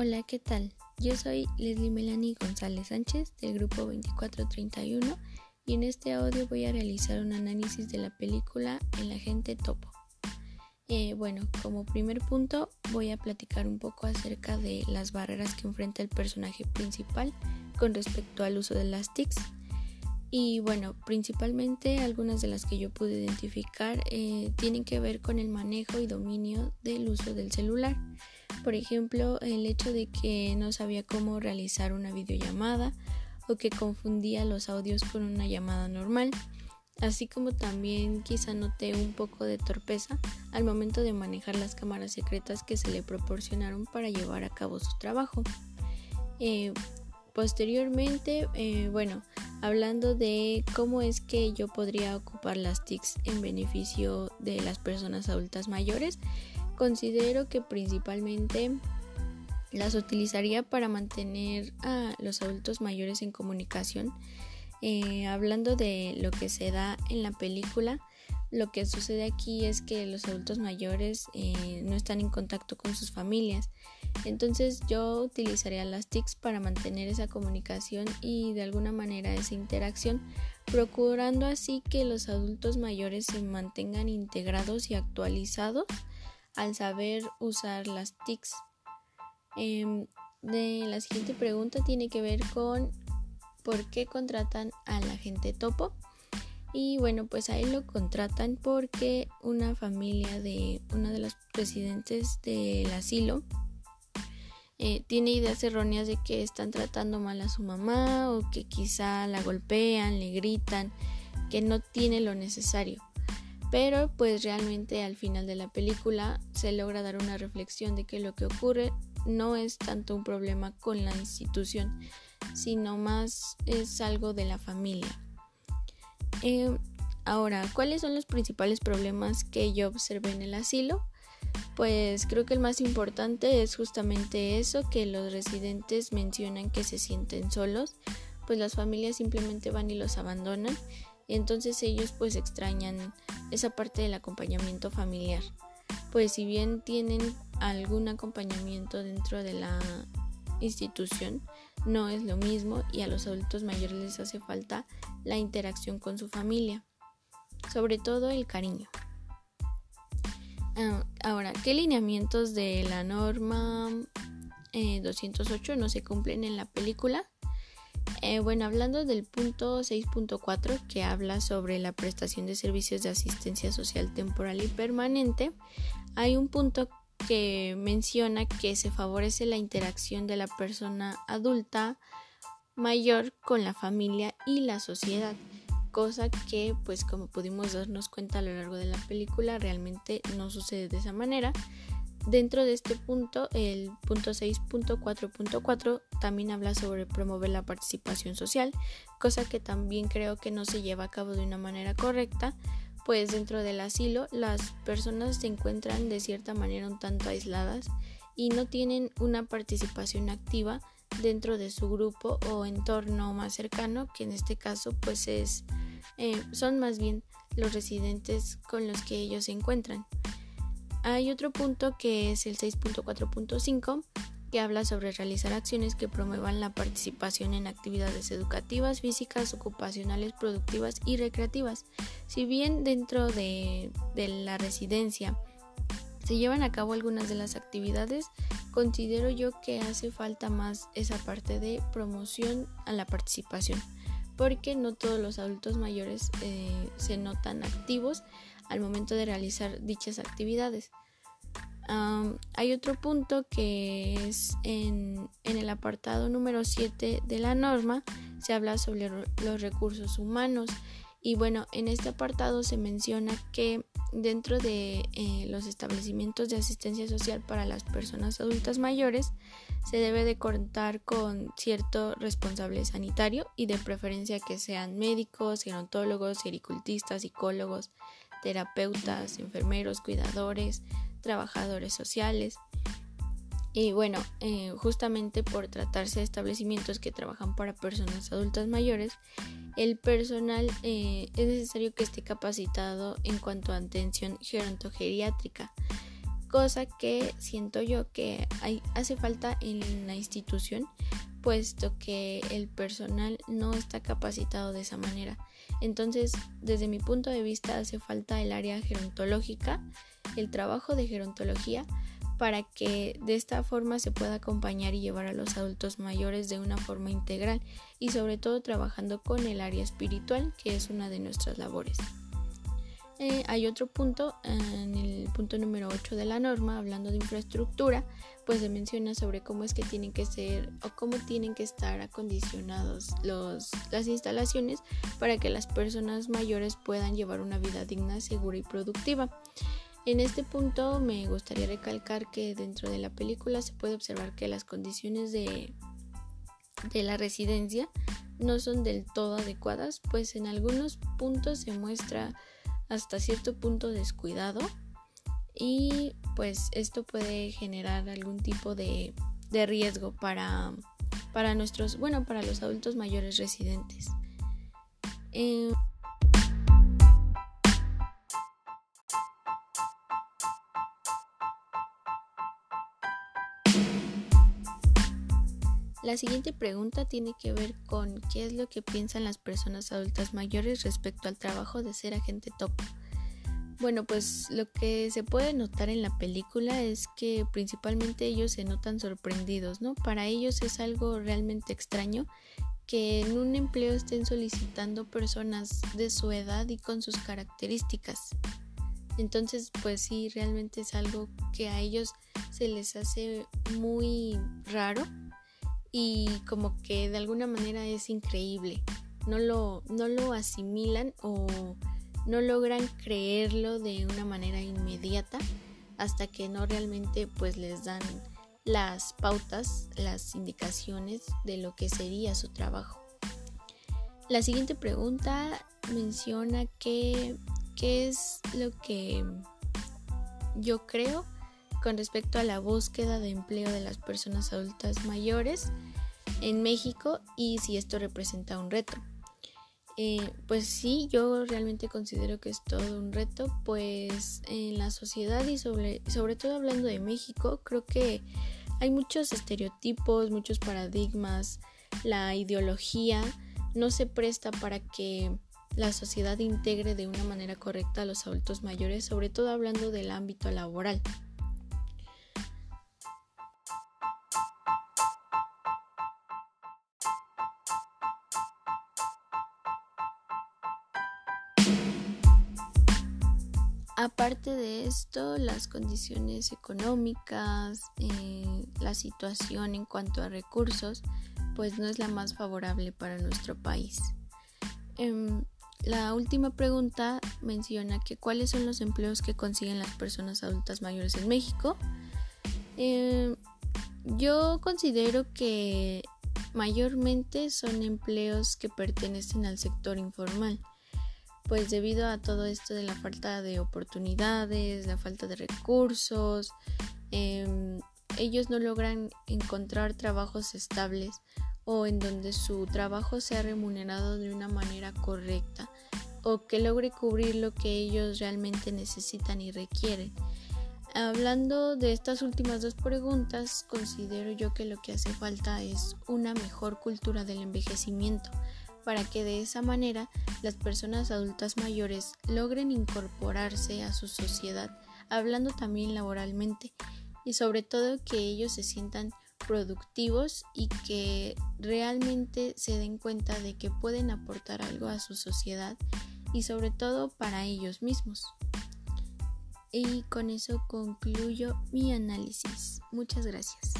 Hola, ¿qué tal? Yo soy Leslie Melanie González Sánchez del grupo 2431 y en este audio voy a realizar un análisis de la película El agente topo. Eh, bueno, como primer punto voy a platicar un poco acerca de las barreras que enfrenta el personaje principal con respecto al uso de las TICs. Y bueno, principalmente algunas de las que yo pude identificar eh, tienen que ver con el manejo y dominio del uso del celular. Por ejemplo, el hecho de que no sabía cómo realizar una videollamada o que confundía los audios con una llamada normal, así como también quizá noté un poco de torpeza al momento de manejar las cámaras secretas que se le proporcionaron para llevar a cabo su trabajo. Eh, posteriormente, eh, bueno, hablando de cómo es que yo podría ocupar las TICs en beneficio de las personas adultas mayores, considero que principalmente las utilizaría para mantener a los adultos mayores en comunicación. Eh, hablando de lo que se da en la película, lo que sucede aquí es que los adultos mayores eh, no están en contacto con sus familias. Entonces yo utilizaría las TICs para mantener esa comunicación y de alguna manera esa interacción, procurando así que los adultos mayores se mantengan integrados y actualizados al saber usar las TICs. Em, de la siguiente pregunta tiene que ver con por qué contratan a la gente topo. Y bueno, pues ahí lo contratan porque una familia de una de las residentes del asilo eh, tiene ideas erróneas de que están tratando mal a su mamá o que quizá la golpean, le gritan, que no tiene lo necesario. Pero pues realmente al final de la película se logra dar una reflexión de que lo que ocurre no es tanto un problema con la institución, sino más es algo de la familia. Em, ahora, ¿cuáles son los principales problemas que yo observé en el asilo? Pues creo que el más importante es justamente eso, que los residentes mencionan que se sienten solos, pues las familias simplemente van y los abandonan, y entonces ellos pues extrañan esa parte del acompañamiento familiar. Pues si bien tienen algún acompañamiento dentro de la institución, no es lo mismo y a los adultos mayores les hace falta la interacción con su familia, sobre todo el cariño. Ah, ahora, ¿qué lineamientos de la norma 208 eh, no se cumplen en la película? Eh, bueno, hablando del punto 6.4 que habla sobre la prestación de servicios de asistencia social temporal y permanente, hay un punto que menciona que se favorece la interacción de la persona adulta mayor con la familia y la sociedad, cosa que pues como pudimos darnos cuenta a lo largo de la película realmente no sucede de esa manera. Dentro de este punto, el punto 6.4.4 también habla sobre promover la participación social, cosa que también creo que no se lleva a cabo de una manera correcta, pues dentro del asilo las personas se encuentran de cierta manera un tanto aisladas y no tienen una participación activa dentro de su grupo o entorno más cercano, que en este caso pues es, eh, son más bien los residentes con los que ellos se encuentran. Hay otro punto que es el 6.4.5 que habla sobre realizar acciones que promuevan la participación en actividades educativas, físicas, ocupacionales, productivas y recreativas. Si bien dentro de, la residencia se llevan a cabo algunas de las actividades, considero yo que hace falta más esa parte de promoción a la participación, porque no todos los adultos mayores eh, se notan activos al momento de realizar dichas actividades. Hay otro punto que es en, el apartado número 7 de la norma, se habla sobre los recursos humanos. Y bueno, en este apartado se menciona que dentro de eh, los establecimientos de asistencia social para las personas adultas mayores se debe de contar con cierto responsable sanitario y de preferencia que sean médicos, gerontólogos, agricultistas, psicólogos, terapeutas, enfermeros, cuidadores, trabajadores sociales. Y bueno, eh, justamente por tratarse de establecimientos que trabajan para personas adultas mayores, el personal eh, es necesario que esté capacitado en cuanto a atención gerontogeriátrica. cosa que siento yo que hay, hace falta en la institución puesto que el personal no está capacitado de esa manera. Entonces, desde mi punto de vista, hace falta el área gerontológica, el trabajo de gerontología, para que de esta forma se pueda acompañar y llevar a los adultos mayores de una forma integral y sobre todo trabajando con el área espiritual, que es una de nuestras labores. Eh, hay otro punto, en el punto número 8 de la norma, hablando de infraestructura, pues se menciona sobre cómo es que tienen que ser o cómo tienen que estar acondicionados los, las instalaciones para que las personas mayores puedan llevar una vida digna, segura y productiva. En este punto me gustaría recalcar que dentro de la película se puede observar que las condiciones de, de la residencia no son del todo adecuadas, pues en algunos puntos se muestra hasta cierto punto descuidado y pues esto puede generar algún tipo de, riesgo para, para, nuestros, bueno, para los adultos mayores residentes. Em, La siguiente pregunta tiene que ver con qué es lo que piensan las personas adultas mayores respecto al trabajo de ser agente top. Bueno, pues lo que se puede notar en la película es que principalmente ellos se notan sorprendidos, ¿no? Para ellos es algo realmente extraño que en un empleo estén solicitando personas de su edad y con sus características. Entonces, pues sí, realmente es algo que a ellos se les hace muy raro y como que de alguna manera es increíble. No lo, no lo asimilan o no logran creerlo de una manera inmediata hasta que no realmente pues les dan las pautas, las indicaciones de lo que sería su trabajo. La siguiente pregunta menciona que, qué es lo que yo creo con respecto a la búsqueda de empleo de las personas adultas mayores en México y si esto representa un reto. Eh, pues sí, yo realmente considero que es todo un reto, pues en la sociedad y sobre, sobre todo hablando de México, creo que hay muchos estereotipos, muchos paradigmas, la ideología no se presta para que la sociedad integre de una manera correcta a los adultos mayores, sobre todo hablando del ámbito laboral. Aparte de esto, las condiciones económicas, eh, la situación en cuanto a recursos, pues no es la más favorable para nuestro país. Em, la última pregunta menciona que cuáles son los empleos que consiguen las personas adultas mayores en México. Em, yo considero que mayormente son empleos que pertenecen al sector informal pues debido a todo esto de la falta de oportunidades, la falta de recursos, em, ellos no logran encontrar trabajos estables o en donde su trabajo sea remunerado de una manera correcta o que logre cubrir lo que ellos realmente necesitan y requieren. Hablando de estas últimas dos preguntas, considero yo que lo que hace falta es una mejor cultura del envejecimiento para que de esa manera las personas adultas mayores logren incorporarse a su sociedad, hablando también laboralmente, y sobre todo que ellos se sientan productivos y que realmente se den cuenta de que pueden aportar algo a su sociedad y sobre todo para ellos mismos. Y con eso concluyo mi análisis. Muchas gracias.